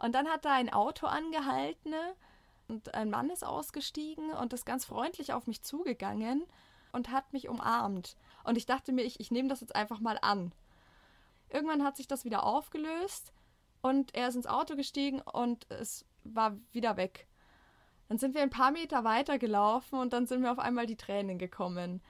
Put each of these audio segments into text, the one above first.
Und dann hat da ein Auto angehalten und ein Mann ist ausgestiegen und ist ganz freundlich auf mich zugegangen und hat mich umarmt. Und ich dachte mir, ich, ich nehme das jetzt einfach mal an. Irgendwann hat sich das wieder aufgelöst und er ist ins Auto gestiegen und es war wieder weg. Dann sind wir ein paar Meter weiter gelaufen und dann sind mir auf einmal die Tränen gekommen.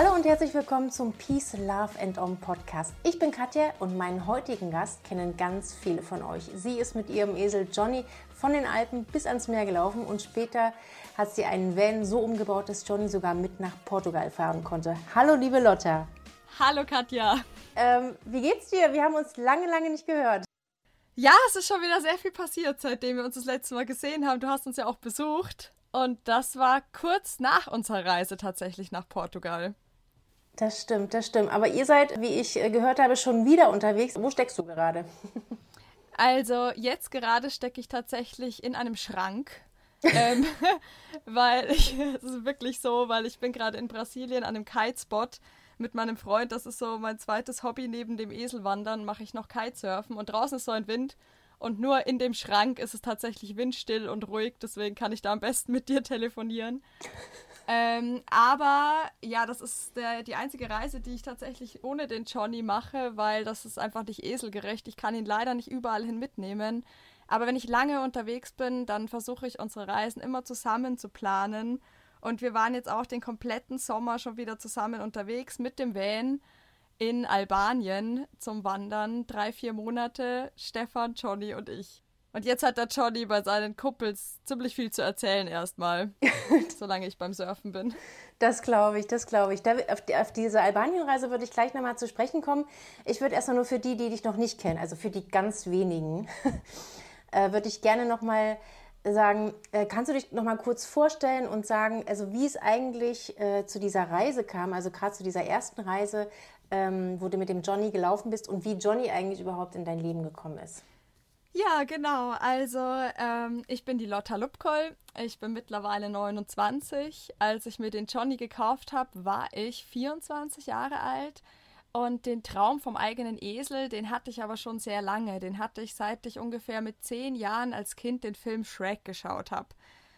Hallo und herzlich willkommen zum Peace, Love and Om Podcast. Ich bin Katja und meinen heutigen Gast kennen ganz viele von euch. Sie ist mit ihrem Esel Johnny von den Alpen bis ans Meer gelaufen und später hat sie einen Van so umgebaut, dass Johnny sogar mit nach Portugal fahren konnte. Hallo liebe Lotta. Hallo Katja. Ähm, wie geht's dir? Wir haben uns lange, lange nicht gehört. Ja, es ist schon wieder sehr viel passiert, seitdem wir uns das letzte Mal gesehen haben. Du hast uns ja auch besucht. Und das war kurz nach unserer Reise tatsächlich nach Portugal. Das stimmt, das stimmt. Aber ihr seid, wie ich äh, gehört habe, schon wieder unterwegs. Wo steckst du gerade? Also jetzt gerade stecke ich tatsächlich in einem Schrank. ähm, weil ich, es ist wirklich so, weil ich bin gerade in Brasilien an einem Kitespot mit meinem Freund. Das ist so mein zweites Hobby neben dem Eselwandern, mache ich noch Kitesurfen und draußen ist so ein Wind und nur in dem Schrank ist es tatsächlich windstill und ruhig, deswegen kann ich da am besten mit dir telefonieren. Ähm, aber ja, das ist der, die einzige Reise, die ich tatsächlich ohne den Johnny mache, weil das ist einfach nicht eselgerecht. Ich kann ihn leider nicht überall hin mitnehmen. Aber wenn ich lange unterwegs bin, dann versuche ich unsere Reisen immer zusammen zu planen. Und wir waren jetzt auch den kompletten Sommer schon wieder zusammen unterwegs mit dem Van in Albanien zum Wandern. Drei, vier Monate, Stefan, Johnny und ich. Und jetzt hat der Johnny bei seinen Kumpels ziemlich viel zu erzählen erstmal, solange ich beim Surfen bin. Das glaube ich, das glaube ich. Da, auf, die, auf, diese Albanienreise würde ich gleich nochmal zu sprechen kommen. Ich würde erstmal nur für die, die dich noch nicht kennen, also für die ganz wenigen, äh, würde ich gerne nochmal sagen, äh, kannst du dich nochmal kurz vorstellen und sagen, also wie es eigentlich äh, zu dieser Reise kam, also gerade zu dieser ersten Reise, ähm, wo du mit dem Johnny gelaufen bist und wie Johnny eigentlich überhaupt in dein Leben gekommen ist? Ja, genau. Also ähm, ich bin die Lotta Lupkoll. Ich bin mittlerweile 29. Als ich mir den Johnny gekauft habe, war ich 24 Jahre alt. Und den Traum vom eigenen Esel, den hatte ich aber schon sehr lange. Den hatte ich seit ich ungefähr mit zehn Jahren als Kind den Film Shrek geschaut habe.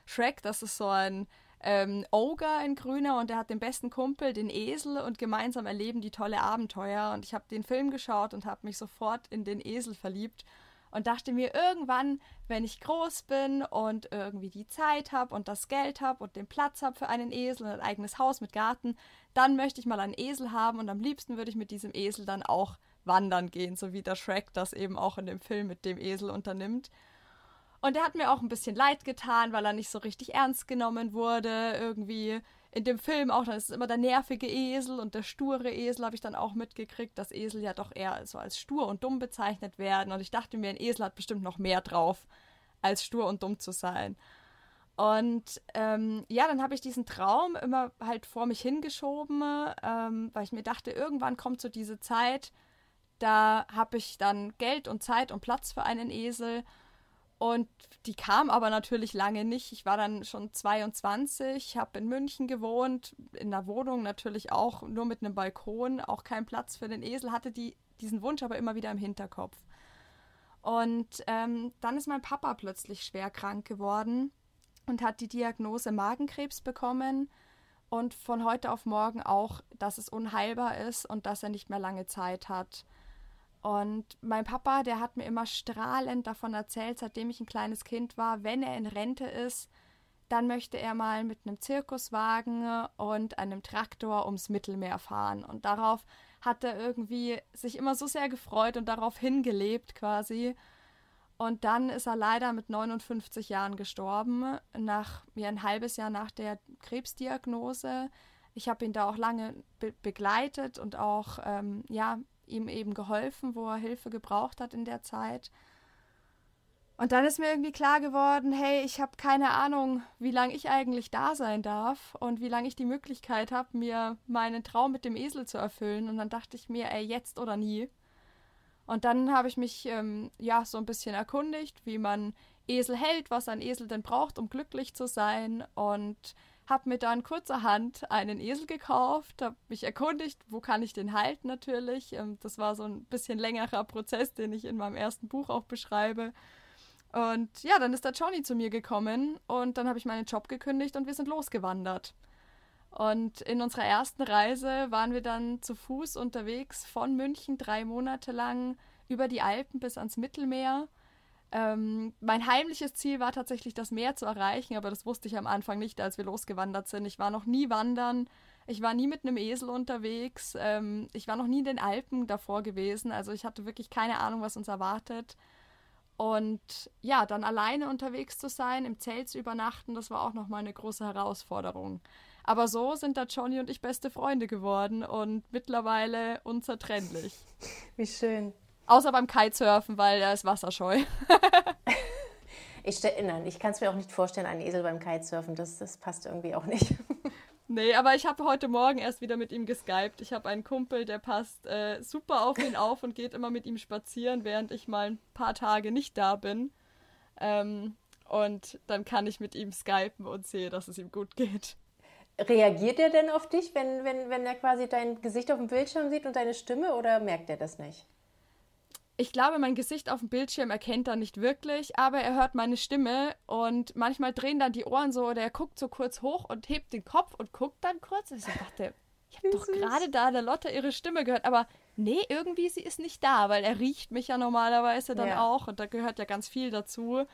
Shrek, das ist so ein ähm, Ogre, ein Grüner, und der hat den besten Kumpel, den Esel, und gemeinsam erleben die tolle Abenteuer. Und ich habe den Film geschaut und habe mich sofort in den Esel verliebt und dachte mir irgendwann, wenn ich groß bin und irgendwie die Zeit habe und das Geld habe und den Platz habe für einen Esel und ein eigenes Haus mit Garten, dann möchte ich mal einen Esel haben und am liebsten würde ich mit diesem Esel dann auch wandern gehen, so wie der Shrek das eben auch in dem Film mit dem Esel unternimmt. Und er hat mir auch ein bisschen leid getan, weil er nicht so richtig ernst genommen wurde. Irgendwie in dem Film auch, dann ist es immer der nervige Esel und der sture Esel, habe ich dann auch mitgekriegt, dass Esel ja doch eher so als stur und dumm bezeichnet werden. Und ich dachte mir, ein Esel hat bestimmt noch mehr drauf, als stur und dumm zu sein. Und ähm, ja, dann habe ich diesen Traum immer halt vor mich hingeschoben, ähm, weil ich mir dachte, irgendwann kommt so diese Zeit, da habe ich dann Geld und Zeit und Platz für einen Esel. Und die kam aber natürlich lange nicht. Ich war dann schon 22, habe in München gewohnt, in der Wohnung natürlich auch nur mit einem Balkon, auch keinen Platz für den Esel, hatte die, diesen Wunsch aber immer wieder im Hinterkopf. Und ähm, dann ist mein Papa plötzlich schwer krank geworden und hat die Diagnose Magenkrebs bekommen und von heute auf morgen auch, dass es unheilbar ist und dass er nicht mehr lange Zeit hat. Und mein Papa, der hat mir immer strahlend davon erzählt, seitdem ich ein kleines Kind war, wenn er in Rente ist, dann möchte er mal mit einem Zirkuswagen und einem Traktor ums Mittelmeer fahren. Und darauf hat er irgendwie sich immer so sehr gefreut und darauf hingelebt quasi. Und dann ist er leider mit 59 Jahren gestorben, nach ja, ein halbes Jahr nach der Krebsdiagnose ich habe ihn da auch lange be begleitet und auch ähm, ja, ihm eben geholfen, wo er Hilfe gebraucht hat in der Zeit. Und dann ist mir irgendwie klar geworden, hey, ich habe keine Ahnung, wie lange ich eigentlich da sein darf und wie lange ich die Möglichkeit habe, mir meinen Traum mit dem Esel zu erfüllen. Und dann dachte ich mir, ey, jetzt oder nie. Und dann habe ich mich ähm, ja so ein bisschen erkundigt, wie man Esel hält, was ein Esel denn braucht, um glücklich zu sein. Und habe mir dann kurzerhand einen Esel gekauft, habe mich erkundigt, wo kann ich den halten natürlich. Ähm, das war so ein bisschen längerer Prozess, den ich in meinem ersten Buch auch beschreibe. Und ja, dann ist der Johnny zu mir gekommen und dann habe ich meinen Job gekündigt und wir sind losgewandert. Und in unserer ersten Reise waren wir dann zu Fuß unterwegs von München drei Monate lang über die Alpen bis ans Mittelmeer. Ähm, mein heimliches Ziel war tatsächlich, das Meer zu erreichen, aber das wusste ich am Anfang nicht, als wir losgewandert sind. Ich war noch nie wandern, ich war nie mit einem Esel unterwegs, ähm, ich war noch nie in den Alpen davor gewesen, also ich hatte wirklich keine Ahnung, was uns erwartet. Und ja, dann alleine unterwegs zu sein, im Zelt zu übernachten, das war auch nochmal eine große Herausforderung. Aber so sind da Johnny und ich beste Freunde geworden und mittlerweile unzertrennlich. Wie schön. Außer beim Kitesurfen, weil er ist wasserscheu. ich, nein, ich kann es mir auch nicht vorstellen, einen Esel beim Kitesurfen. Das, das passt irgendwie auch nicht. Nee, aber ich habe heute Morgen erst wieder mit ihm geskypt. Ich habe einen Kumpel, der passt äh, super auf ihn auf und geht immer mit ihm spazieren, während ich mal ein paar Tage nicht da bin. Ähm, und dann kann ich mit ihm skypen und sehe, dass es ihm gut geht. Reagiert er denn auf dich, wenn, wenn, wenn er quasi dein Gesicht auf dem Bildschirm sieht und deine Stimme oder merkt er das nicht? Ich glaube, mein Gesicht auf dem Bildschirm erkennt er nicht wirklich, aber er hört meine Stimme und manchmal drehen dann die Ohren so oder er guckt so kurz hoch und hebt den Kopf und guckt dann kurz. Ich dachte, ich habe doch gerade da der Lotte ihre Stimme gehört, aber nee, irgendwie sie ist nicht da, weil er riecht mich ja normalerweise dann ja. auch und da gehört ja ganz viel dazu.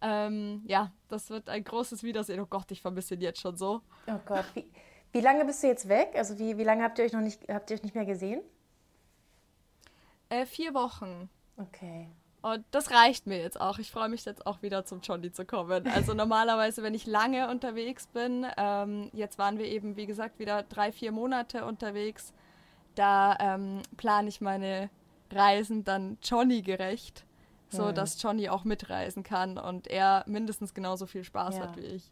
Ähm, ja, das wird ein großes Wiedersehen. Oh Gott, ich vermisse ihn jetzt schon so. Oh Gott, wie, wie lange bist du jetzt weg? Also wie, wie lange habt ihr euch noch nicht, habt ihr euch nicht mehr gesehen? Äh, vier Wochen. Okay. Und das reicht mir jetzt auch. Ich freue mich jetzt auch wieder zum Johnny zu kommen. Also normalerweise, wenn ich lange unterwegs bin, ähm, jetzt waren wir eben, wie gesagt, wieder drei, vier Monate unterwegs, da ähm, plane ich meine Reisen dann Johnny gerecht so mhm. dass Johnny auch mitreisen kann und er mindestens genauso viel Spaß ja. hat wie ich.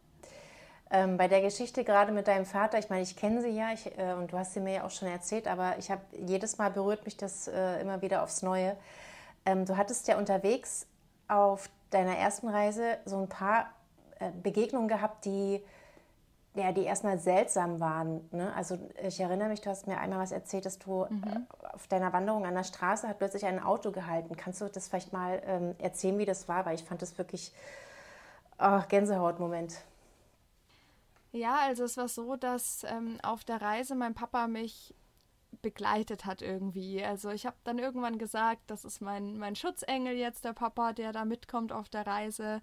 Ähm, bei der Geschichte gerade mit deinem Vater, ich meine, ich kenne sie ja ich, äh, und du hast sie mir ja auch schon erzählt, aber ich habe jedes Mal berührt mich das äh, immer wieder aufs Neue. Ähm, du hattest ja unterwegs auf deiner ersten Reise so ein paar äh, Begegnungen gehabt, die ja, die erstmal seltsam waren. Ne? Also ich erinnere mich, du hast mir einmal was erzählt, dass du mhm. Äh, auf deiner Wanderung an der Straße hat plötzlich ein Auto gehalten. Kannst du das vielleicht mal ähm, erzählen, wie das war? Weil ich fand das wirklich oh, Gänsehautmoment. Ja, also es war so, dass ähm, auf der Reise mein Papa mich begleitet hat irgendwie. Also ich habe dann irgendwann gesagt, das ist mein, mein Schutzengel jetzt, der Papa, der da mitkommt auf der Reise.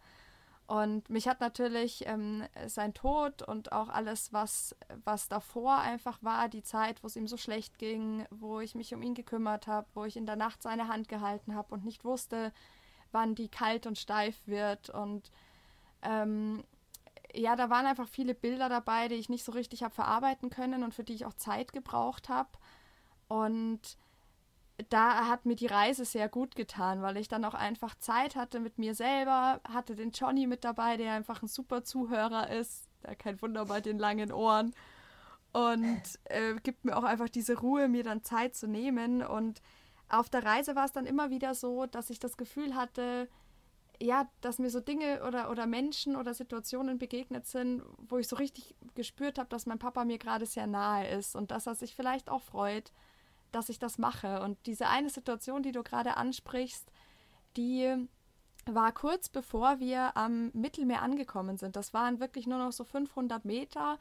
Und mich hat natürlich ähm, sein Tod und auch alles, was, was davor einfach war, die Zeit, wo es ihm so schlecht ging, wo ich mich um ihn gekümmert habe, wo ich in der Nacht seine Hand gehalten habe und nicht wusste, wann die kalt und steif wird. Und ähm, ja, da waren einfach viele Bilder dabei, die ich nicht so richtig habe verarbeiten können und für die ich auch Zeit gebraucht habe. Und da hat mir die Reise sehr gut getan, weil ich dann auch einfach Zeit hatte mit mir selber, hatte den Johnny mit dabei, der einfach ein super Zuhörer ist, der kein Wunder bei den langen Ohren und äh, gibt mir auch einfach diese Ruhe, mir dann Zeit zu nehmen und auf der Reise war es dann immer wieder so, dass ich das Gefühl hatte, ja, dass mir so Dinge oder, oder Menschen oder Situationen begegnet sind, wo ich so richtig gespürt habe, dass mein Papa mir gerade sehr nahe ist und dass er sich vielleicht auch freut, dass ich das mache. Und diese eine Situation, die du gerade ansprichst, die war kurz bevor wir am Mittelmeer angekommen sind. Das waren wirklich nur noch so 500 Meter.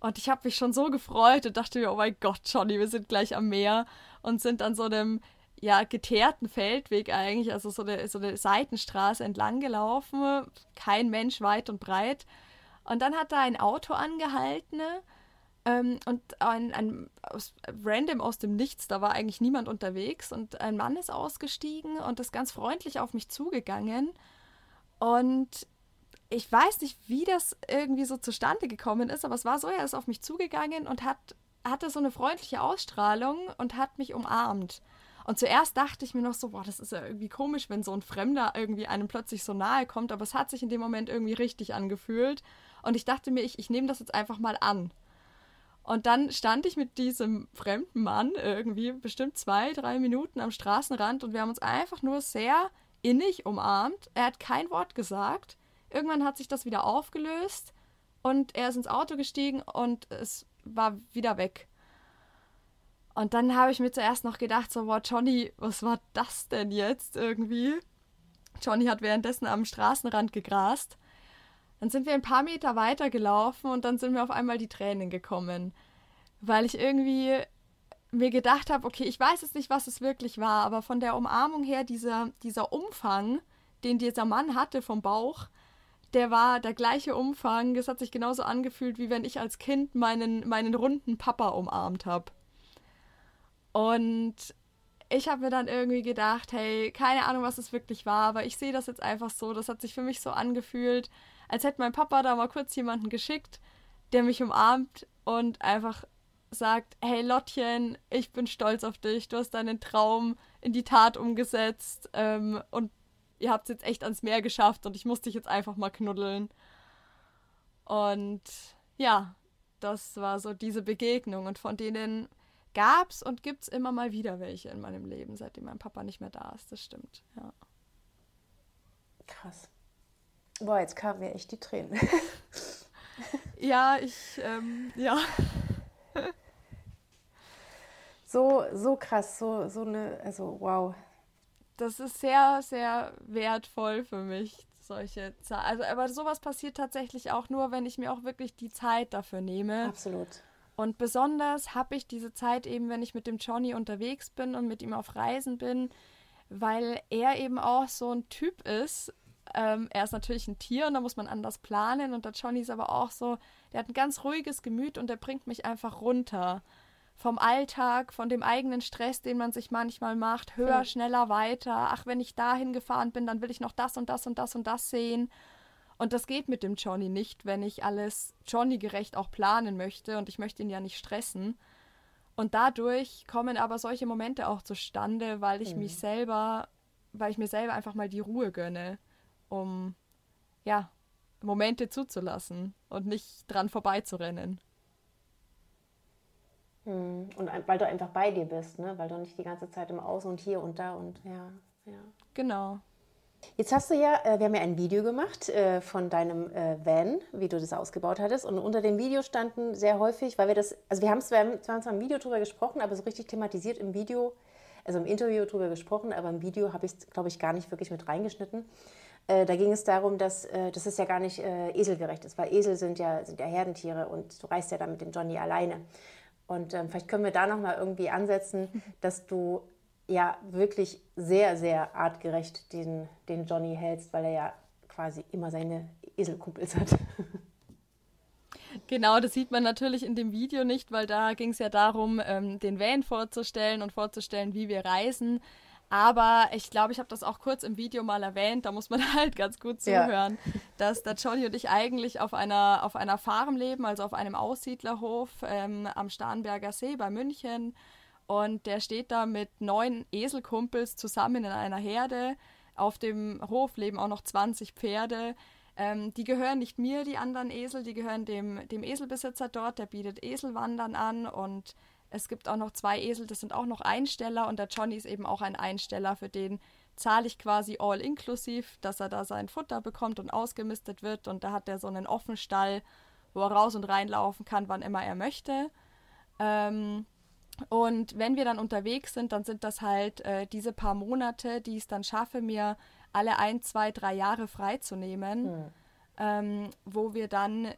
Und ich habe mich schon so gefreut und dachte mir, oh mein Gott, Johnny, wir sind gleich am Meer und sind an so einem ja, geteerten Feldweg eigentlich, also so eine, so eine Seitenstraße entlang gelaufen. Kein Mensch weit und breit. Und dann hat da ein Auto angehalten ähm, und ein, ein aus, random aus dem Nichts, da war eigentlich niemand unterwegs und ein Mann ist ausgestiegen und ist ganz freundlich auf mich zugegangen und ich weiß nicht, wie das irgendwie so zustande gekommen ist, aber es war so, er ist auf mich zugegangen und hat, hatte so eine freundliche Ausstrahlung und hat mich umarmt. Und zuerst dachte ich mir noch so, boah, das ist ja irgendwie komisch, wenn so ein Fremder irgendwie einem plötzlich so nahe kommt, aber es hat sich in dem Moment irgendwie richtig angefühlt. Und ich dachte mir, ich, ich nehme das jetzt einfach mal an. Und dann stand ich mit diesem fremden Mann irgendwie bestimmt zwei, drei Minuten am Straßenrand und wir haben uns einfach nur sehr innig umarmt. Er hat kein Wort gesagt. Irgendwann hat sich das wieder aufgelöst und er ist ins Auto gestiegen und es war wieder weg. Und dann habe ich mir zuerst noch gedacht, so, wow, Johnny, was war das denn jetzt irgendwie? Johnny hat währenddessen am Straßenrand gegrast. Dann sind wir ein paar Meter weiter gelaufen und dann sind mir auf einmal die Tränen gekommen, weil ich irgendwie mir gedacht habe, okay, ich weiß jetzt nicht, was es wirklich war, aber von der Umarmung her, dieser, dieser Umfang, den dieser Mann hatte vom Bauch, der war der gleiche Umfang. Es hat sich genauso angefühlt, wie wenn ich als Kind meinen, meinen runden Papa umarmt habe. Und ich habe mir dann irgendwie gedacht, hey, keine Ahnung, was es wirklich war, aber ich sehe das jetzt einfach so. Das hat sich für mich so angefühlt, als hätte mein Papa da mal kurz jemanden geschickt, der mich umarmt und einfach sagt, hey Lottchen, ich bin stolz auf dich, du hast deinen Traum in die Tat umgesetzt ähm, und ihr habt es jetzt echt ans Meer geschafft und ich muss dich jetzt einfach mal knuddeln. Und ja, das war so diese Begegnung und von denen gab es und gibt es immer mal wieder welche in meinem Leben, seitdem mein Papa nicht mehr da ist. Das stimmt, ja. Krass. Boah, jetzt kamen mir echt die Tränen. ja, ich, ähm, ja. so, so krass, so, so eine, also wow. Das ist sehr, sehr wertvoll für mich, solche Zeit. Also, aber sowas passiert tatsächlich auch nur, wenn ich mir auch wirklich die Zeit dafür nehme. Absolut. Und besonders habe ich diese Zeit eben, wenn ich mit dem Johnny unterwegs bin und mit ihm auf Reisen bin, weil er eben auch so ein Typ ist. Ähm, er ist natürlich ein Tier und da muss man anders planen. Und der Johnny ist aber auch so, der hat ein ganz ruhiges Gemüt und der bringt mich einfach runter. Vom Alltag, von dem eigenen Stress, den man sich manchmal macht, höher, schneller, weiter. Ach, wenn ich dahin gefahren bin, dann will ich noch das und das und das und das sehen. Und das geht mit dem Johnny nicht, wenn ich alles Johnny-gerecht auch planen möchte und ich möchte ihn ja nicht stressen. Und dadurch kommen aber solche Momente auch zustande, weil ich mhm. mich selber, weil ich mir selber einfach mal die Ruhe gönne, um ja, Momente zuzulassen und nicht dran vorbeizurennen. Mhm. Und weil du einfach bei dir bist, ne? Weil du nicht die ganze Zeit im Außen und hier und da und ja, ja. Genau. Jetzt hast du ja, äh, wir haben ja ein Video gemacht äh, von deinem äh, Van, wie du das ausgebaut hattest. Und unter dem Video standen sehr häufig, weil wir das, also wir haben zwar, zwar im Video drüber gesprochen, aber so richtig thematisiert im Video, also im Interview drüber gesprochen, aber im Video habe ich es, glaube ich, gar nicht wirklich mit reingeschnitten. da ging es darum, dass, dass es ja gar nicht eselgerecht ist, weil Esel sind ja, sind ja Herdentiere und du reist ja dann mit dem Johnny alleine. Und ähm, vielleicht können wir da nochmal irgendwie ansetzen, dass du ja wirklich sehr, sehr artgerecht den, den Johnny hältst, weil er ja quasi immer seine Eselkumpels hat. Genau, das sieht man natürlich in dem Video nicht, weil da ging es ja darum, ähm, den Van vorzustellen und vorzustellen, wie wir reisen. Aber ich glaube, ich habe das auch kurz im Video mal erwähnt, da muss man halt ganz gut zuhören, ja. dass der Johnny und ich eigentlich auf einer, auf einer Farm leben, also auf einem Aussiedlerhof ähm, am Starnberger See bei München. Und der steht da mit neun Eselkumpels zusammen in einer Herde. Auf dem Hof leben auch noch 20 Pferde. Ähm, die gehören nicht mir, die anderen Esel, die gehören dem, dem Eselbesitzer dort, der bietet Eselwandern an und es gibt auch noch zwei Esel, das sind auch noch Einsteller und der Johnny ist eben auch ein Einsteller, für den zahle ich quasi all inklusiv, dass er da sein Futter bekommt und ausgemistet wird und da hat er so einen Offenstall, wo er raus und reinlaufen kann, wann immer er möchte. Ähm, und wenn wir dann unterwegs sind, dann sind das halt äh, diese paar Monate, die ich es dann schaffe, mir alle ein, zwei, drei Jahre freizunehmen, mhm. ähm, wo wir dann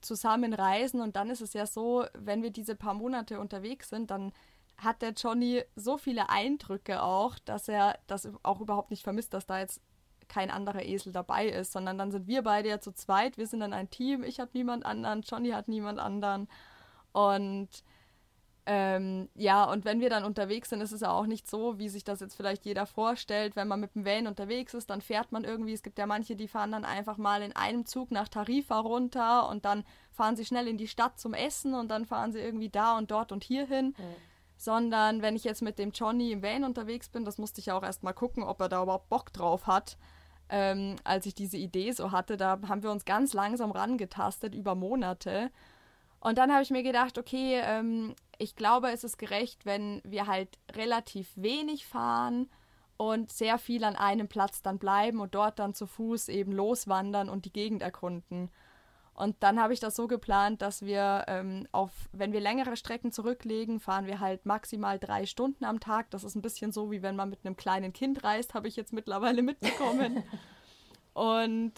zusammen reisen. Und dann ist es ja so, wenn wir diese paar Monate unterwegs sind, dann hat der Johnny so viele Eindrücke auch, dass er das auch überhaupt nicht vermisst, dass da jetzt kein anderer Esel dabei ist, sondern dann sind wir beide ja zu zweit, wir sind dann ein Team, ich habe niemand anderen, Johnny hat niemand anderen. Und Ähm, ja, und wenn wir dann unterwegs sind, ist es ja auch nicht so, wie sich das jetzt vielleicht jeder vorstellt. Wenn man mit dem Van unterwegs ist, dann fährt man irgendwie. Es gibt ja manche, die fahren dann einfach mal in einem Zug nach Tarifa runter und dann fahren sie schnell in die Stadt zum Essen und dann fahren sie irgendwie da und dort und hier hin. Mhm. Sondern wenn ich jetzt mit dem Johnny im Van unterwegs bin, das musste ich ja auch erst mal gucken, ob er da überhaupt Bock drauf hat. Ähm, als ich diese Idee so hatte, da haben wir uns ganz langsam rangetastet über Monate. Und dann habe ich mir gedacht, okay, ähm, ich glaube, es ist gerecht, wenn wir halt relativ wenig fahren und sehr viel an einem Platz dann bleiben und dort dann zu Fuß eben loswandern und die Gegend erkunden. Und dann habe ich das so geplant, dass wir ähm, auf, wenn wir längere Strecken zurücklegen, fahren wir halt maximal drei Stunden am Tag. Das ist ein bisschen so, wie wenn man mit einem kleinen Kind reist, habe ich jetzt mittlerweile mitbekommen. und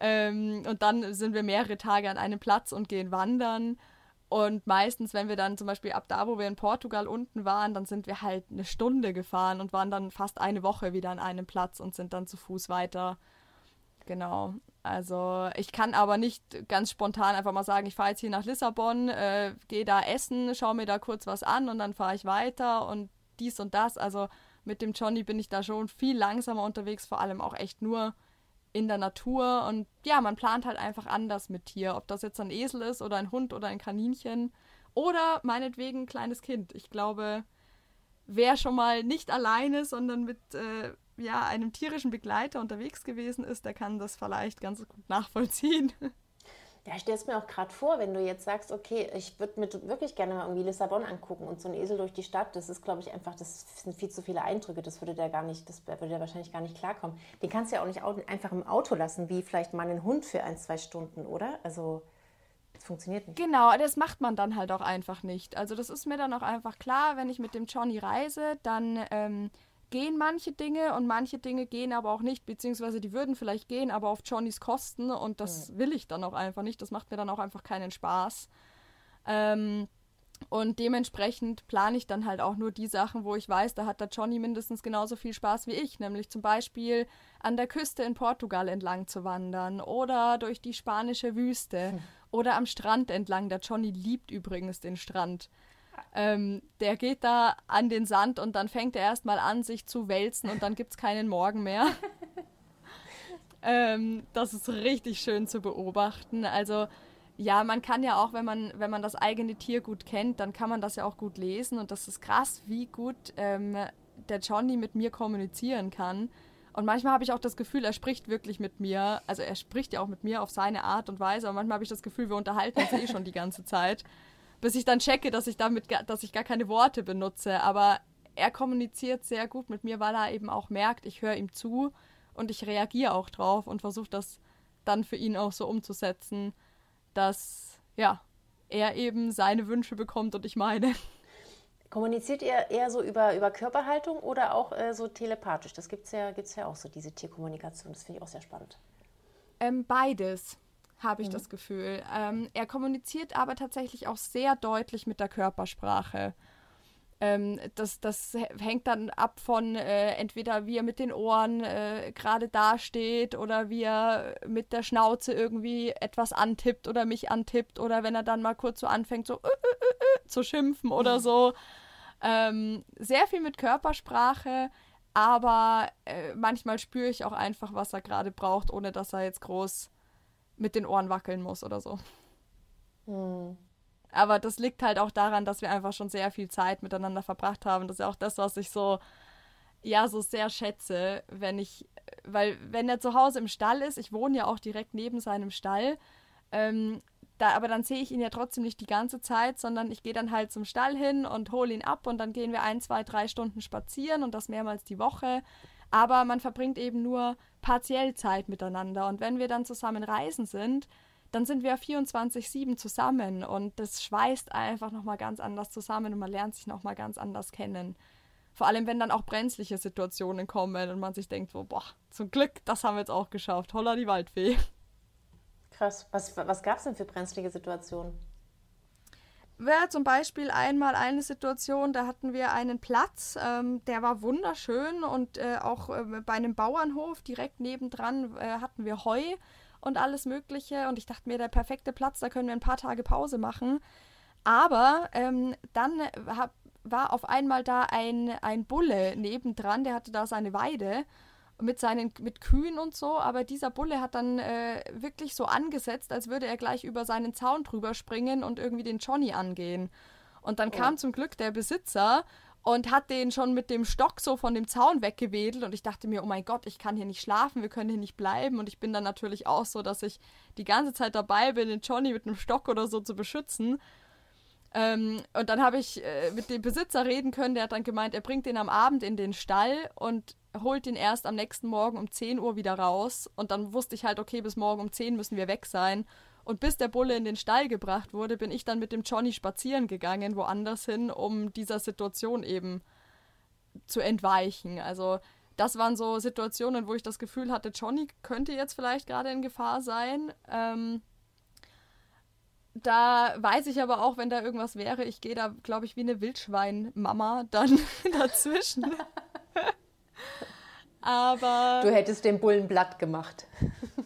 ähm, und dann sind wir mehrere Tage an einem Platz und gehen wandern. Und meistens, wenn wir dann zum Beispiel ab da, wo wir in Portugal unten waren, dann sind wir halt eine Stunde gefahren und waren dann fast eine Woche wieder an einem Platz und sind dann zu Fuß weiter. Genau. Also ich kann aber nicht ganz spontan einfach mal sagen, ich fahre jetzt hier nach Lissabon, äh, gehe da essen, schaue mir da kurz was an und dann fahre ich weiter und dies und das. Also mit dem Johnny bin ich da schon viel langsamer unterwegs, vor allem auch echt nur in der Natur und ja, man plant halt einfach anders mit Tier, ob das jetzt ein Esel ist oder ein Hund oder ein Kaninchen oder meinetwegen ein kleines Kind. Ich glaube, wer schon mal nicht alleine, sondern mit äh, ja, einem tierischen Begleiter unterwegs gewesen ist, der kann das vielleicht ganz gut nachvollziehen. Ja, ich stelle es mir auch gerade vor, wenn du jetzt sagst, okay, ich würde mir wirklich gerne mal irgendwie Lissabon angucken und so ein Esel durch die Stadt, das ist, glaube ich, einfach, das sind viel zu viele Eindrücke, das würde der gar nicht, das würde der wahrscheinlich gar nicht klarkommen. Den kannst du ja auch nicht einfach im Auto lassen, wie vielleicht mal einen Hund für ein, zwei Stunden, oder? Also, das funktioniert nicht. Genau, das macht man dann halt auch einfach nicht. Also, das ist mir dann auch einfach klar, wenn ich mit dem Johnny reise, dann ähm, gehen manche Dinge und manche Dinge gehen aber auch nicht, beziehungsweise die würden vielleicht gehen, aber auf Johnnys Kosten und das will ich dann auch einfach nicht. Das macht mir dann auch einfach keinen Spaß. Ähm, und dementsprechend plane ich dann halt auch nur die Sachen, wo ich weiß, da hat der Johnny mindestens genauso viel Spaß wie ich, nämlich zum Beispiel an der Küste in Portugal entlang zu wandern oder durch die spanische Wüste hm. oder am Strand entlang. Der Johnny liebt übrigens den Strand. Ähm, der geht da an den Sand und dann fängt er erstmal an, sich zu wälzen und dann gibt es keinen Morgen mehr. ähm, das ist richtig schön zu beobachten. Also ja, man kann ja auch, wenn man, wenn man das eigene Tier gut kennt, dann kann man das ja auch gut lesen und das ist krass, wie gut ähm, der Johnny mit mir kommunizieren kann. Und manchmal habe ich auch das Gefühl, er spricht wirklich mit mir. Also er spricht ja auch mit mir auf seine Art und Weise, aber manchmal habe ich das Gefühl, wir unterhalten uns eh schon die ganze Zeit bis ich dann checke, dass ich damit, dass ich gar keine Worte benutze. Aber er kommuniziert sehr gut mit mir, weil er eben auch merkt, ich höre ihm zu und ich reagiere auch drauf und versuche das dann für ihn auch so umzusetzen, dass ja er eben seine Wünsche bekommt und ich meine. Kommuniziert ihr eher so über, über Körperhaltung oder auch äh, so telepathisch? Das gibt es ja, gibt's ja auch so, diese Tierkommunikation. Das finde ich auch sehr spannend. Ähm, beides habe ich mhm. das Gefühl. Ähm, er kommuniziert aber tatsächlich auch sehr deutlich mit der Körpersprache. Ähm, das, das hängt dann ab von äh, entweder wie er mit den Ohren äh, gerade dasteht oder wie er mit der Schnauze irgendwie etwas antippt oder mich antippt oder wenn er dann mal kurz so anfängt, so äh, äh, äh zu schimpfen oder mhm. so. Ähm, sehr viel mit Körpersprache, aber äh, manchmal spüre ich auch einfach, was er gerade braucht, ohne dass er jetzt groß mit den Ohren wackeln muss oder so. Hm. Aber das liegt halt auch daran, dass wir einfach schon sehr viel Zeit miteinander verbracht haben. Das ist ja auch das, was ich so, ja, so sehr schätze, wenn ich, weil wenn er zu Hause im Stall ist, ich wohne ja auch direkt neben seinem Stall, ähm, da, aber dann sehe ich ihn ja trotzdem nicht die ganze Zeit, sondern ich gehe dann halt zum Stall hin und hole ihn ab und dann gehen wir ein, zwei, drei Stunden spazieren und das mehrmals die Woche. Aber man verbringt eben nur partiell Zeit miteinander. Und wenn wir dann zusammen reisen sind, dann sind wir 24-7 zusammen und das schweißt einfach nochmal ganz anders zusammen und man lernt sich nochmal ganz anders kennen. Vor allem, wenn dann auch brenzliche Situationen kommen und man sich denkt, so, boah, zum Glück, das haben wir jetzt auch geschafft. Holla die Waldfee. Krass. Was, was gab es denn für brenzlige Situationen? Wäre zum Beispiel einmal eine Situation, da hatten wir einen Platz, ähm, der war wunderschön und äh, auch äh, bei einem Bauernhof direkt nebendran äh, hatten wir Heu und alles Mögliche und ich dachte mir, der perfekte Platz, da können wir ein paar Tage Pause machen. Aber ähm, dann hab, war auf einmal da ein, ein Bulle nebendran, der hatte da seine Weide mit seinen mit Kühen und so, aber dieser Bulle hat dann äh, wirklich so angesetzt, als würde er gleich über seinen Zaun drüber springen und irgendwie den Johnny angehen. Und dann oh. kam zum Glück der Besitzer und hat den schon mit dem Stock so von dem Zaun weggewedelt und ich dachte mir, oh mein Gott, ich kann hier nicht schlafen, wir können hier nicht bleiben und ich bin dann natürlich auch so, dass ich die ganze Zeit dabei bin, den Johnny mit einem Stock oder so zu beschützen. Ähm, und dann habe ich äh, mit dem Besitzer reden können, der hat dann gemeint, er bringt den am Abend in den Stall und holt ihn erst am nächsten Morgen um 10 Uhr wieder raus. Und dann wusste ich halt, okay, bis morgen um 10 müssen wir weg sein. Und bis der Bulle in den Stall gebracht wurde, bin ich dann mit dem Johnny spazieren gegangen, woanders hin, um dieser Situation eben zu entweichen. Also das waren so Situationen, wo ich das Gefühl hatte, Johnny könnte jetzt vielleicht gerade in Gefahr sein. Ähm, da weiß ich aber auch, wenn da irgendwas wäre, ich gehe da, glaube ich, wie eine Wildschwein-Mama dann dazwischen. aber. Du hättest den Bullen Blatt gemacht.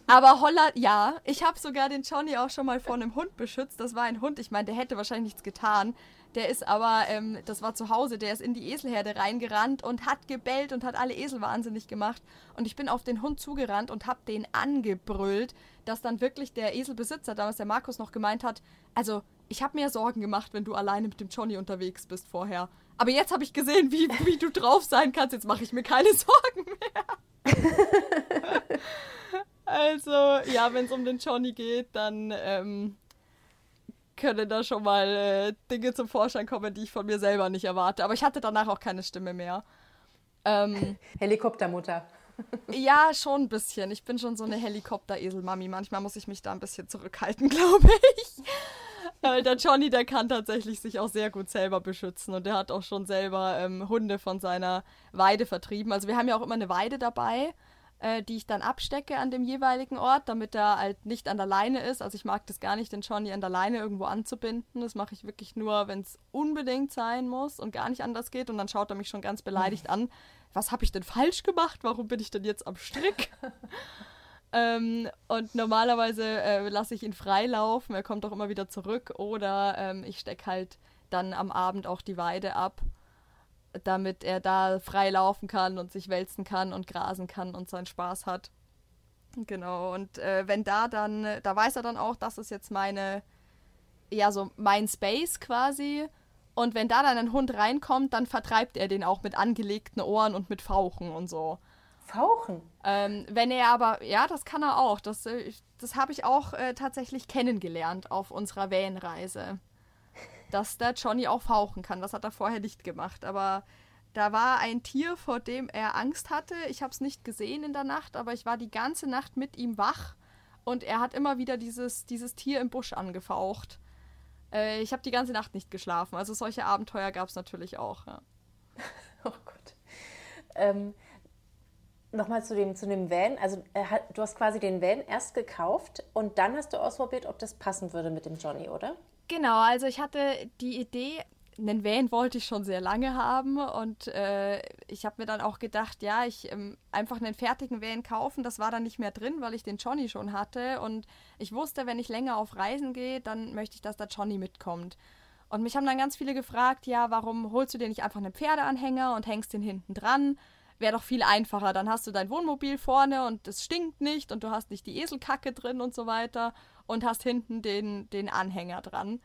Aber Holla, ja, ich habe sogar den Johnny auch schon mal vor einem Hund beschützt. Das war ein Hund, ich meine, der hätte wahrscheinlich nichts getan. Der ist aber, ähm, das war zu Hause, der ist in die Eselherde reingerannt und hat gebellt und hat alle Esel wahnsinnig gemacht. Und ich bin auf den Hund zugerannt und habe den angebrüllt, dass dann wirklich der Eselbesitzer, damals der Markus, noch gemeint hat, also ich habe mir Sorgen gemacht, wenn du alleine mit dem Johnny unterwegs bist vorher. Aber jetzt habe ich gesehen, wie, wie du drauf sein kannst. Jetzt mache ich mir keine Sorgen mehr. also, ja, wenn es um den Johnny geht, dann ähm, können da schon mal äh, Dinge zum Vorschein kommen, die ich von mir selber nicht erwarte. Aber ich hatte danach auch keine Stimme mehr. Ähm, Helikoptermutter. ja, schon ein bisschen. Ich bin schon so eine Helikopter-Esel-Mami. Manchmal muss ich mich da ein bisschen zurückhalten, glaube ich. Weil der Johnny, der kann tatsächlich sich auch sehr gut selber beschützen und der hat auch schon selber ähm, Hunde von seiner Weide vertrieben. Also wir haben ja auch immer eine Weide dabei äh, die ich dann abstecke an dem jeweiligen Ort, damit er halt nicht an der Leine ist. Also ich mag das gar nicht, den Johnny an der Leine irgendwo anzubinden. Das mache ich wirklich nur, wenn es unbedingt sein muss und gar nicht anders geht. Und dann schaut er mich schon ganz beleidigt an. Was habe ich denn falsch gemacht? Warum bin ich denn jetzt am Strick? ähm, und normalerweise äh, lasse ich ihn freilaufen. Er kommt auch immer wieder zurück. Oder ähm, ich stecke halt dann am Abend auch die Weide ab damit er da frei laufen kann und sich wälzen kann und grasen kann und seinen Spaß hat. Genau, und äh, wenn da dann, da weiß er dann auch, das ist jetzt meine, ja, so mein Space quasi. Und wenn da dann ein Hund reinkommt, dann vertreibt er den auch mit angelegten Ohren und mit Fauchen und so. Fauchen? Ähm, wenn er aber, ja, das kann er auch. Das, äh, das habe ich auch äh, tatsächlich kennengelernt auf unserer Van-Reise dass der Johnny auch fauchen kann. Das hat er vorher nicht gemacht. Aber da war ein Tier, vor dem er Angst hatte. Ich habe es nicht gesehen in der Nacht, aber ich war die ganze Nacht mit ihm wach und er hat immer wieder dieses, dieses Tier im Busch angefaucht. Äh, ich habe die ganze Nacht nicht geschlafen. Also solche Abenteuer gab es natürlich auch. Ja. oh Gott. Ähm, Nochmal zu dem, zu dem Van. Also du hast quasi den Van erst gekauft und dann hast du ausprobiert, ob das passen würde mit dem Johnny, oder? Genau, also ich hatte die Idee, einen Van wollte ich schon sehr lange haben und äh, ich habe mir dann auch gedacht, ja, ich ähm, einfach einen fertigen Van kaufen, das war dann nicht mehr drin, weil ich den Johnny schon hatte und ich wusste, wenn ich länger auf Reisen gehe, dann möchte ich, dass der Johnny mitkommt. Und mich haben dann ganz viele gefragt, ja, warum holst du dir nicht einfach einen Pferdeanhänger und hängst den hinten dran? Wäre doch viel einfacher. Dann hast du dein Wohnmobil vorne und es stinkt nicht und du hast nicht die Eselkacke drin und so weiter und hast hinten den, den Anhänger dran.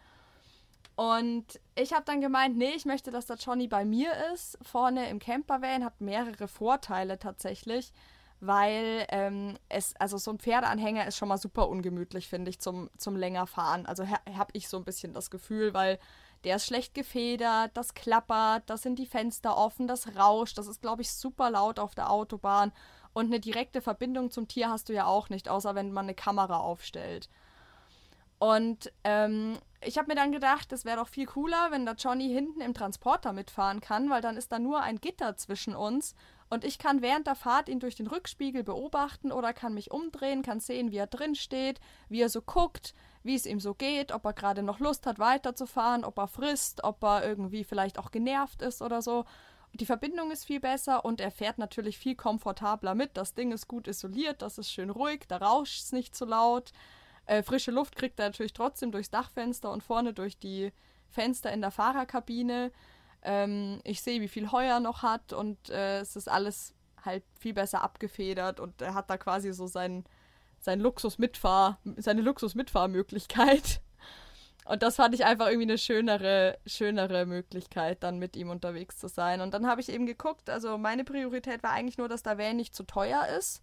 Und ich habe dann gemeint, nee, ich möchte, dass der Johnny bei mir ist. Vorne im Campervan hat mehrere Vorteile tatsächlich, weil ähm, es, also so ein Pferdeanhänger ist schon mal super ungemütlich, finde ich, zum, zum länger fahren. Also ha, habe ich so ein bisschen das Gefühl, weil der ist schlecht gefedert, das klappert, das sind die Fenster offen, das rauscht, das ist, glaube ich, super laut auf der Autobahn. Und eine direkte Verbindung zum Tier hast du ja auch nicht, außer wenn man eine Kamera aufstellt. Und ähm, ich habe mir dann gedacht, es wäre doch viel cooler, wenn der Johnny hinten im Transporter mitfahren kann, weil dann ist da nur ein Gitter zwischen uns und ich kann während der Fahrt ihn durch den Rückspiegel beobachten oder kann mich umdrehen, kann sehen, wie er drin steht, wie er so guckt, wie es ihm so geht, ob er gerade noch Lust hat, weiterzufahren, ob er frisst, ob er irgendwie vielleicht auch genervt ist oder so. Die Verbindung ist viel besser und er fährt natürlich viel komfortabler mit. Das Ding ist gut isoliert, das ist schön ruhig, da rauscht es nicht zu laut. Äh, frische Luft kriegt er natürlich trotzdem durchs Dachfenster und vorne durch die, Fenster in der Fahrerkabine. Ähm, ich sehe, wie viel Heuer noch hat und äh, es ist alles halt viel besser abgefedert und er hat da quasi so sein, sein Luxus-Mitfahr, seine Luxus-Mitfahrmöglichkeit. Und das fand ich einfach irgendwie eine schönere, schönere Möglichkeit, dann mit ihm unterwegs zu sein. Und dann habe ich eben geguckt, also meine Priorität war eigentlich nur, dass der Van nicht zu teuer ist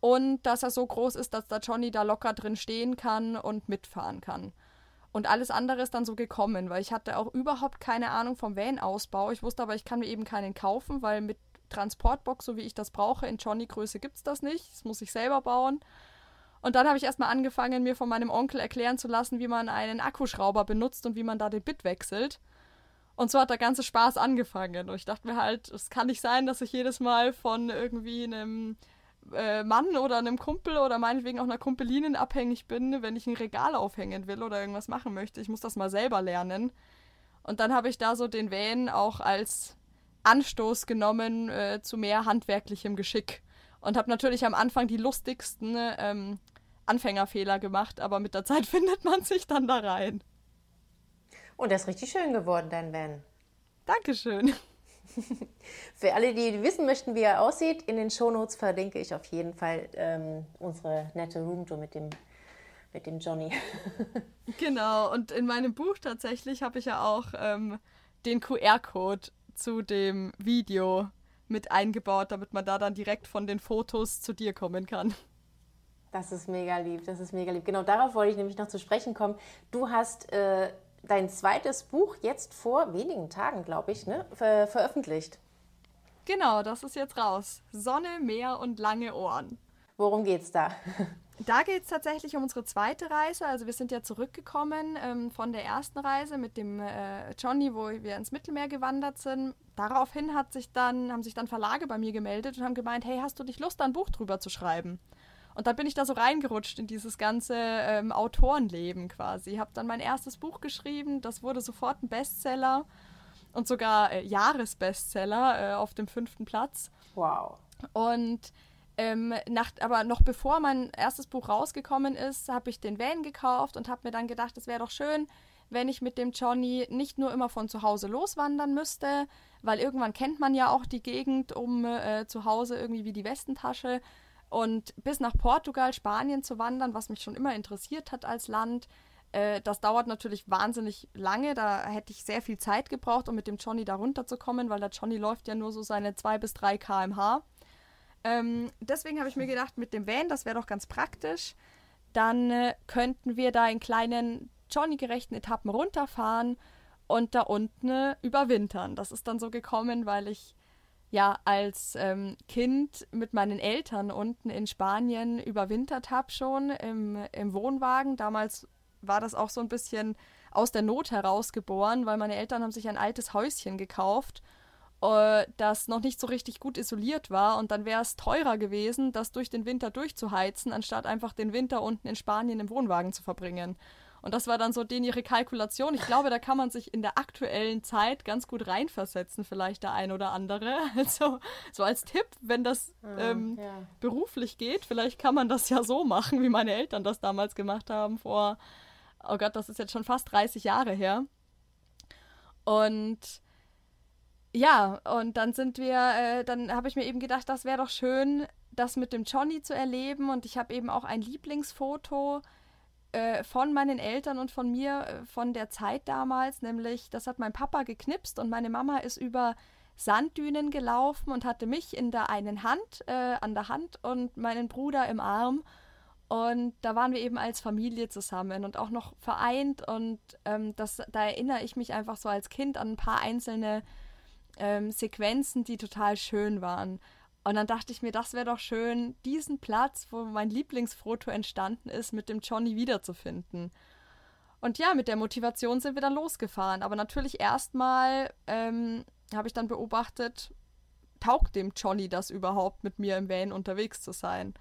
und dass er so groß ist, dass der Johnny da locker drin stehen kann und mitfahren kann. Und alles andere ist dann so gekommen, weil ich hatte auch überhaupt keine Ahnung vom Van-Ausbau. Ich wusste aber, ich kann mir eben keinen kaufen, weil mit Transportbox, so wie ich das brauche, in Johnny-Größe gibt es das nicht. Das muss ich selber bauen. Und dann habe ich erstmal angefangen, mir von meinem Onkel erklären zu lassen, wie man einen Akkuschrauber benutzt und wie man da den Bit wechselt. Und so hat der ganze Spaß angefangen. Und ich dachte mir halt, es kann nicht sein, dass ich jedes Mal von irgendwie einem äh, Mann oder einem Kumpel oder meinetwegen auch einer Kumpelinin abhängig bin, wenn ich ein Regal aufhängen will oder irgendwas machen möchte. Ich muss das mal selber lernen. Und dann habe ich da so den Van auch als Anstoß genommen äh, zu mehr handwerklichem Geschick. Und habe natürlich am Anfang die lustigsten ähm, Anfängerfehler gemacht, aber mit der Zeit findet man sich dann da rein. Und der ist richtig schön geworden, dein Van. Dankeschön. Für alle, die wissen möchten, wie er aussieht, in den Shownotes verlinke ich auf jeden Fall ähm, unsere nette Roomtour mit dem, mit dem Johnny. genau, und in meinem Buch tatsächlich habe ich ja auch ähm, den QR-Code zu dem Video mit eingebaut, damit man da dann direkt von den Fotos zu dir kommen kann. Das ist mega lieb, das ist mega lieb. Genau darauf wollte ich nämlich noch zu sprechen kommen. Du hast äh, dein zweites Buch jetzt vor wenigen Tagen, glaube ich, ne, ver veröffentlicht. Genau, das ist jetzt raus. Sonne, Meer und lange Ohren. Worum geht's da? Da geht es tatsächlich um unsere zweite Reise. Also wir sind ja zurückgekommen ähm, von der ersten Reise mit dem äh, Johnny, wo wir ins Mittelmeer gewandert sind. Daraufhin hat sich dann, haben sich dann Verlage bei mir gemeldet und haben gemeint, hey, hast du nicht Lust, ein Buch drüber zu schreiben? Und dann bin ich da so reingerutscht in dieses ganze ähm, Autorenleben quasi. Habe dann mein erstes Buch geschrieben, das wurde sofort ein Bestseller und sogar äh, Jahresbestseller äh, auf dem fünften Platz. Wow. Und ähm, nach, aber noch bevor mein erstes Buch rausgekommen ist, habe ich den Van gekauft und habe mir dann gedacht, es wäre doch schön, wenn ich mit dem Johnny nicht nur immer von zu Hause loswandern müsste, weil irgendwann kennt man ja auch die Gegend um äh, zu Hause irgendwie wie die Westentasche, und bis nach Portugal, Spanien zu wandern, was mich schon immer interessiert hat als Land, äh, das dauert natürlich wahnsinnig lange. Da hätte ich sehr viel Zeit gebraucht, um mit dem Johnny da runterzukommen, weil der Johnny läuft ja nur so seine 2 bis 3 km/h. Ähm, deswegen habe ich mir gedacht, mit dem Van, das wäre doch ganz praktisch. Dann äh, könnten wir da in kleinen Johnny-gerechten Etappen runterfahren und da unten äh, überwintern. Das ist dann so gekommen, weil ich ja als ähm, Kind mit meinen Eltern unten in Spanien überwintert habe schon im, im Wohnwagen. Damals war das auch so ein bisschen aus der Not heraus geboren, weil meine Eltern haben sich ein altes Häuschen gekauft, äh, das noch nicht so richtig gut isoliert war und dann wäre es teurer gewesen, das durch den Winter durchzuheizen, anstatt einfach den Winter unten in Spanien im Wohnwagen zu verbringen. Und das war dann so den ihre Kalkulation. Ich glaube, da kann man sich in der aktuellen Zeit ganz gut reinversetzen, vielleicht der ein oder andere. Also so als Tipp, wenn das ah, ähm, ja. beruflich geht, vielleicht kann man das ja so machen, wie meine Eltern das damals gemacht haben vor, oh Gott, das ist jetzt schon fast 30 Jahre her. Und ja, und dann sind wir, äh, dann habe ich mir eben gedacht, das wäre doch schön, das mit dem Johnny zu erleben. Und ich habe eben auch ein Lieblingsfoto äh, von meinen Eltern und von mir äh, von der Zeit damals, nämlich das hat mein Papa geknipst und meine Mama ist über Sanddünen gelaufen und hatte mich in der einen Hand, äh, an der Hand und meinen Bruder im Arm. Und da waren wir eben als Familie zusammen und auch noch vereint. Und ähm, das, da erinnere ich mich einfach so als Kind an ein paar einzelne ähm, Sequenzen, die total schön waren. Und dann dachte ich mir, das wäre doch schön, diesen Platz, wo mein Lieblingsfoto entstanden ist, mit dem Johnny wiederzufinden. Und ja, mit der Motivation sind wir dann losgefahren. Aber natürlich erstmal ähm, habe ich dann beobachtet, taugt dem Johnny das überhaupt, mit mir im Van unterwegs zu sein?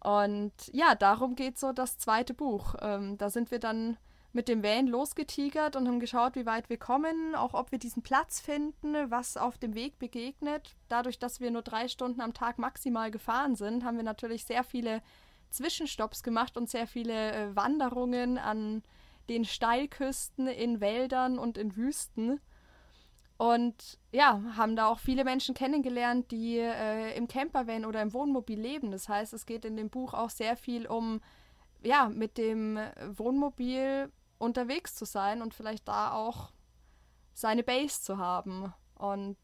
Und ja, darum geht so das zweite Buch. Ähm, da sind wir dann mit dem Van losgetigert und haben geschaut, wie weit wir kommen, auch ob wir diesen Platz finden, was auf dem Weg begegnet. Dadurch, dass wir nur drei Stunden am Tag maximal gefahren sind, haben wir natürlich sehr viele Zwischenstopps gemacht und sehr viele äh, Wanderungen an den Steilküsten, in Wäldern und in Wüsten. Und ja, haben da auch viele Menschen kennengelernt, die äh, im Campervan oder im Wohnmobil leben. Das heißt, es geht in dem Buch auch sehr viel um, ja, mit dem Wohnmobil unterwegs zu sein und vielleicht da auch seine Base zu haben. Und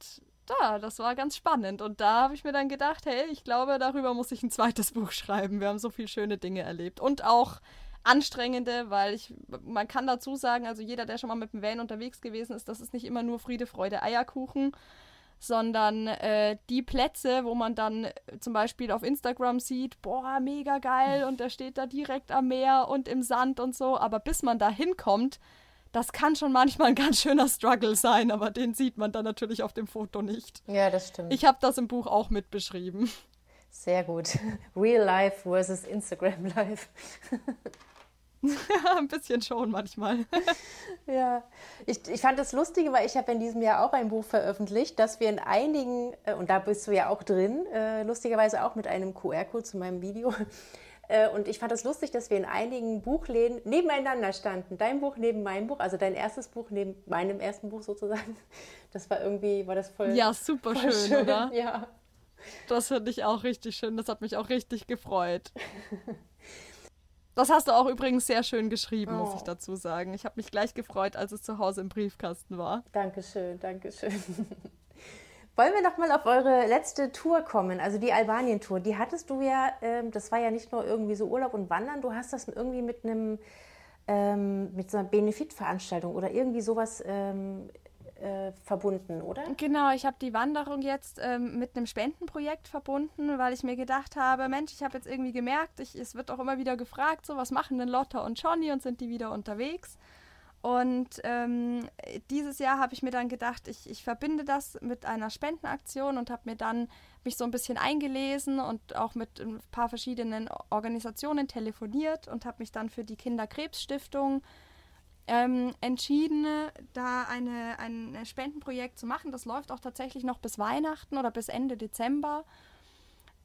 da, das war ganz spannend. Und da habe ich mir dann gedacht, hey, ich glaube, darüber muss ich ein zweites Buch schreiben. Wir haben so viele schöne Dinge erlebt. Und auch anstrengende, weil ich, man kann dazu sagen, also jeder, der schon mal mit dem Van unterwegs gewesen ist, das ist nicht immer nur Friede, Freude, Eierkuchen, sondern äh, die Plätze, wo man dann äh, zum Beispiel auf Instagram sieht, boah, mega geil und der steht da direkt am Meer und im Sand und so, aber bis man da hinkommt, das kann schon manchmal ein ganz schöner Struggle sein, aber den sieht man dann natürlich auf dem Foto nicht. Ja, das stimmt. Ich habe das im Buch auch mit beschrieben. Sehr gut. Real Life versus Instagram Life. Ja, ein bisschen schon manchmal. ja, ich, ich fand das Lustige, weil ich habe in diesem Jahr auch ein Buch veröffentlicht, dass wir in einigen, äh, und da bist du ja auch drin, äh, lustigerweise auch mit einem QR-Code zu meinem Video. Äh, und ich fand das lustig, dass wir in einigen Buchläden nebeneinander standen. Dein Buch neben meinem Buch, also dein erstes Buch neben meinem ersten Buch sozusagen. Das war irgendwie, war das voll. Ja, super voll schön, schön, oder? Ja. Das finde ich auch richtig schön. Das hat mich auch richtig gefreut. Das hast du auch übrigens sehr schön geschrieben, oh. muss ich oh. dazu sagen. Ich habe mich gleich gefreut, als es zu Hause im Briefkasten war. Dankeschön, Dankeschön. Wollen wir noch mal auf eure letzte Tour kommen, also die Albanien-Tour. Die hattest du ja, ähm, das war ja nicht nur irgendwie so Urlaub und Wandern, du hast das irgendwie mit einem, ähm, mit so einer Benefitveranstaltung oder irgendwie sowas ähm, äh, verbunden, oder? Genau, ich habe die Wanderung jetzt ähm, mit einem Spendenprojekt verbunden, weil ich mir gedacht habe, Mensch, ich habe jetzt irgendwie gemerkt, ich, es wird auch immer wieder gefragt, so was machen denn Lotta und Johnny und sind die wieder unterwegs? Und ähm, dieses Jahr habe ich mir dann gedacht, ich, ich verbinde das mit einer Spendenaktion und habe mir dann mich so ein bisschen eingelesen und auch mit ein paar verschiedenen Organisationen telefoniert und habe mich dann für die Kinderkrebsstiftung ähm, entschieden, da eine, ein Spendenprojekt zu machen. Das läuft auch tatsächlich noch bis Weihnachten oder bis Ende Dezember,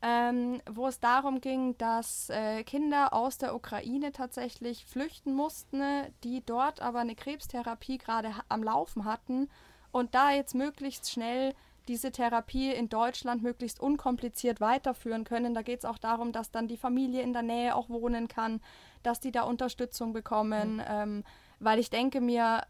ähm, wo es darum ging, dass äh, Kinder aus der Ukraine tatsächlich flüchten mussten, die dort aber eine Krebstherapie gerade am Laufen hatten und da jetzt möglichst schnell diese Therapie in Deutschland möglichst unkompliziert weiterführen können. Da geht es auch darum, dass dann die Familie in der Nähe auch wohnen kann, dass die da Unterstützung bekommen. Mhm. Ähm, weil ich denke mir,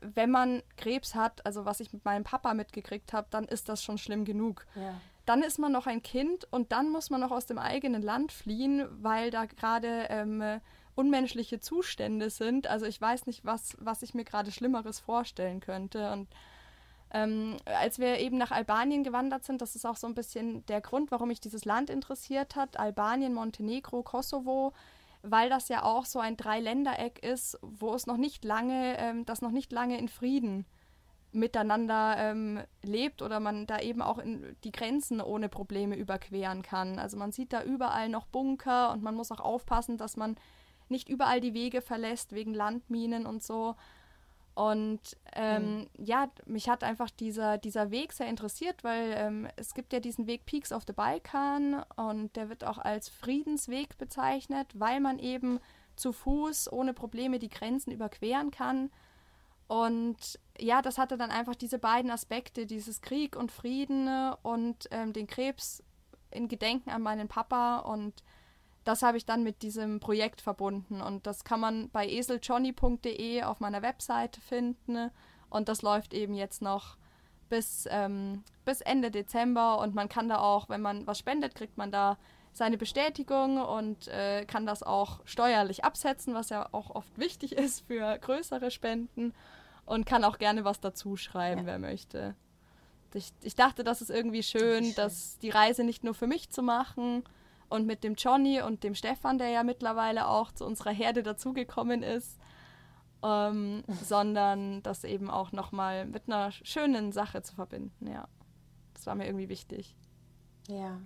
wenn man Krebs hat, also was ich mit meinem Papa mitgekriegt habe, dann ist das schon schlimm genug. Ja. Dann ist man noch ein Kind und dann muss man noch aus dem eigenen Land fliehen, weil da gerade ähm, unmenschliche Zustände sind. Also ich weiß nicht, was, was ich mir gerade Schlimmeres vorstellen könnte. Und ähm, als wir eben nach Albanien gewandert sind, das ist auch so ein bisschen der Grund, warum mich dieses Land interessiert hat. Albanien, Montenegro, Kosovo weil das ja auch so ein Dreiländereck ist, wo es noch nicht lange, ähm, das noch nicht lange in Frieden miteinander ähm, lebt oder man da eben auch die Grenzen ohne Probleme überqueren kann. Also man sieht da überall noch Bunker und man muss auch aufpassen, dass man nicht überall die Wege verlässt wegen Landminen und so. Und ähm, mhm. ja, mich hat einfach dieser, dieser Weg sehr interessiert, weil ähm, es gibt ja diesen Weg Peaks of the Balkan und der wird auch als Friedensweg bezeichnet, weil man eben zu Fuß ohne Probleme die Grenzen überqueren kann. Und ja, das hatte dann einfach diese beiden Aspekte, dieses Krieg und Frieden und ähm, den Krebs in Gedenken an meinen Papa und das habe ich dann mit diesem Projekt verbunden und das kann man bei eseljohnny.de auf meiner Webseite finden und das läuft eben jetzt noch bis, ähm, bis Ende Dezember und man kann da auch, wenn man was spendet, kriegt man da seine Bestätigung und äh, kann das auch steuerlich absetzen, was ja auch oft wichtig ist für größere Spenden und kann auch gerne was dazu schreiben, ja. wer möchte. Ich, ich dachte, das ist irgendwie schön, das dass die Reise nicht nur für mich zu machen, und mit dem Johnny und dem Stefan, der ja mittlerweile auch zu unserer Herde dazugekommen ist, ähm, sondern das eben auch nochmal mit einer schönen Sache zu verbinden, ja. Das war mir irgendwie wichtig. Ja,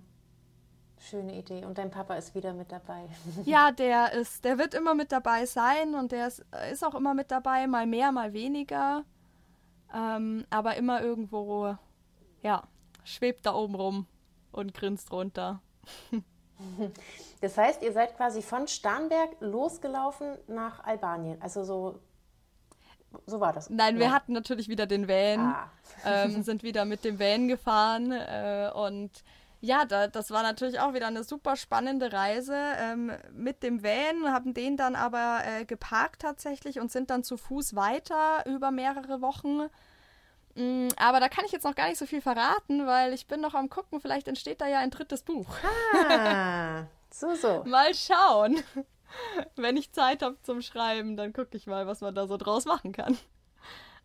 schöne Idee. Und dein Papa ist wieder mit dabei. ja, der ist, der wird immer mit dabei sein und der ist, ist auch immer mit dabei, mal mehr, mal weniger. Ähm, aber immer irgendwo, ja, schwebt da oben rum und grinst runter. Das heißt, ihr seid quasi von Starnberg losgelaufen nach Albanien. Also so so war das. Nein, ja. wir hatten natürlich wieder den Van, Ah. ähm, sind wieder mit dem Van gefahren äh, und ja, da, das war natürlich auch wieder eine super spannende Reise ähm, mit dem Van, haben den dann aber äh, geparkt tatsächlich und sind dann zu Fuß weiter über mehrere Wochen. Mm, aber da kann ich jetzt noch gar nicht so viel verraten, weil ich bin noch am gucken, vielleicht entsteht da ja ein drittes Buch. Ah, so, so. Mal schauen. Wenn ich Zeit habe zum Schreiben, dann gucke ich mal, was man da so draus machen kann.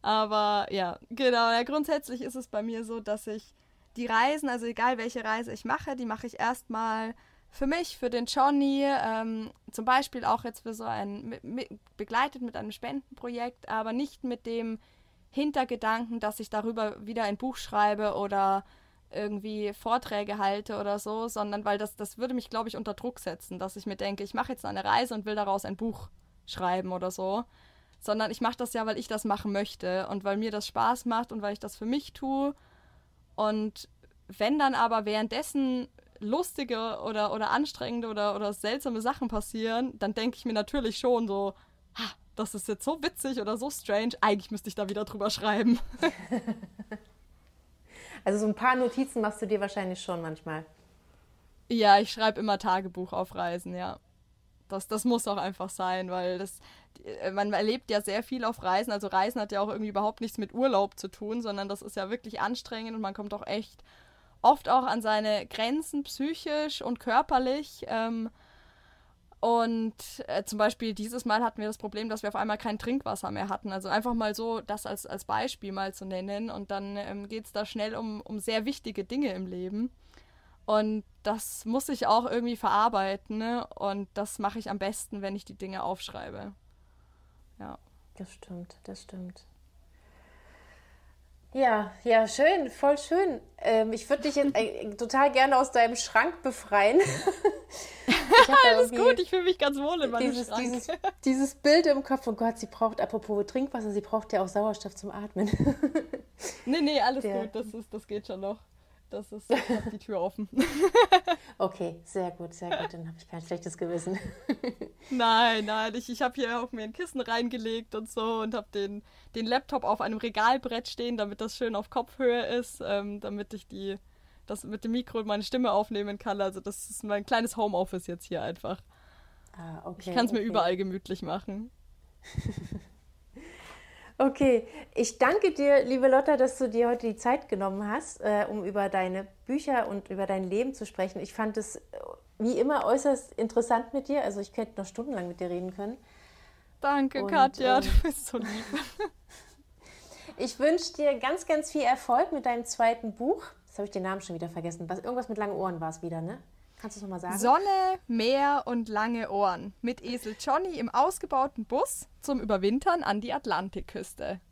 Aber ja, genau. Ja, grundsätzlich ist es bei mir so, dass ich die Reisen, also egal welche Reise ich mache, die mache ich erstmal für mich, für den Johnny, ähm, zum Beispiel auch jetzt für so ein, mit, mit, begleitet mit einem Spendenprojekt, aber nicht mit dem Hintergedanken, dass ich darüber wieder ein Buch schreibe oder irgendwie Vorträge halte oder so, sondern weil das, das würde mich, glaube ich, unter Druck setzen, dass ich mir denke, ich mache jetzt eine Reise und will daraus ein Buch schreiben oder so. Sondern ich mache das ja, weil ich das machen möchte und weil mir das Spaß macht und weil ich das für mich tue. Und wenn dann aber währenddessen lustige oder, oder anstrengende oder, oder seltsame Sachen passieren, dann denke ich mir natürlich schon so, ha, das ist jetzt so witzig oder so strange, eigentlich müsste ich da wieder drüber schreiben. Also so ein paar Notizen machst du dir wahrscheinlich schon manchmal. Ja, ich schreibe immer Tagebuch auf Reisen, ja. Das, das muss auch einfach sein, weil das, man erlebt ja sehr viel auf Reisen. Also Reisen hat ja auch irgendwie überhaupt nichts mit Urlaub zu tun, sondern das ist ja wirklich anstrengend und man kommt auch echt oft auch an seine Grenzen psychisch und körperlich. Ähm, und äh, zum Beispiel dieses Mal hatten wir das Problem, dass wir auf einmal kein Trinkwasser mehr hatten. Also einfach mal so das als, als Beispiel mal zu nennen. Und dann ähm, geht es da schnell um, um sehr wichtige Dinge im Leben. Und das muss ich auch irgendwie verarbeiten. Ne? Und das mache ich am besten, wenn ich die Dinge aufschreibe. Ja. Das stimmt, das stimmt. Ja, ja, schön, voll schön. Ähm, ich würde dich jetzt äh, total gerne aus deinem Schrank befreien. Alles gut, ich fühle mich ganz wohl in meinem dieses, Schrank. Dieses, dieses Bild im Kopf, oh Gott, sie braucht, apropos Trinkwasser, sie braucht ja auch Sauerstoff zum Atmen. nee, nee, alles Der- gut, das, ist, das geht schon noch. Das ist, die Tür offen. Okay, sehr gut, sehr gut, dann habe ich kein schlechtes Gewissen. Nein, nein, ich, ich habe hier auch mir ein Kissen reingelegt und so und habe den, den Laptop auf einem Regalbrett stehen, damit das schön auf Kopfhöhe ist, ähm, damit ich die, das mit dem Mikro meine Stimme aufnehmen kann. Also das ist mein kleines Homeoffice jetzt hier einfach. Ah, okay, Ich kann es mir okay. überall gemütlich machen. Okay, ich danke dir, liebe Lotta, dass du dir heute die Zeit genommen hast, äh, um über deine Bücher und über dein Leben zu sprechen. Ich fand es äh, wie immer äußerst interessant mit dir. Also ich könnte noch stundenlang mit dir reden können. Danke, Und, Katja, ähm, du bist so lieb. Ich wünsche dir ganz, ganz viel Erfolg mit deinem zweiten Buch. Jetzt habe ich den Namen schon wieder vergessen. Was, irgendwas mit langen Ohren war es wieder, ne? Kannst du es nochmal sagen? Sonne, Meer und lange Ohren. Mit Esel Johnny im ausgebauten Bus zum Überwintern an die Atlantikküste.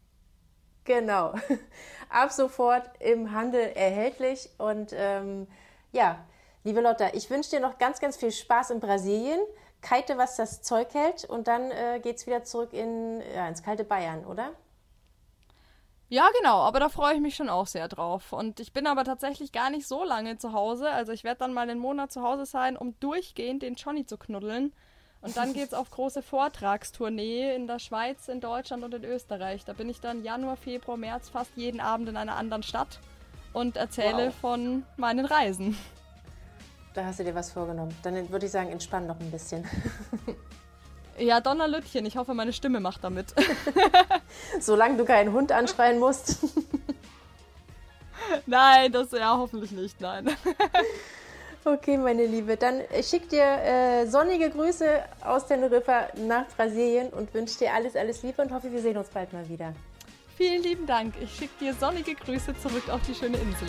Genau. Ab sofort im Handel erhältlich. Und ähm, ja, liebe Lotta, ich wünsche dir noch ganz, ganz viel Spaß in Brasilien. Kite, was das Zeug hält. Und dann äh, geht's wieder zurück in, ja, ins kalte Bayern, oder? Ja, genau, aber da freue ich mich schon auch sehr drauf. Und ich bin aber tatsächlich gar nicht so lange zu Hause. Also ich werde dann mal einen Monat zu Hause sein, um durchgehend den Johnny zu knuddeln. Und dann geht's auf große Vortragstournee in der Schweiz, in Deutschland und in Österreich. Da bin ich dann Januar, Februar, März fast jeden Abend in einer anderen Stadt und erzähle Wow. von meinen Reisen. Da hast du dir was vorgenommen. Dann würde ich sagen, entspann noch ein bisschen. Ja, Donnerlütchen, ich hoffe, meine Stimme macht damit. Solange du keinen Hund anschreien musst. nein, das ja hoffentlich nicht, nein. Okay, meine Liebe, dann schick dir äh, sonnige Grüße aus Teneriffa nach Brasilien und wünsche dir alles, alles Liebe und hoffe, wir sehen uns bald mal wieder. Vielen lieben Dank. Ich schicke dir sonnige Grüße zurück auf die schöne Insel.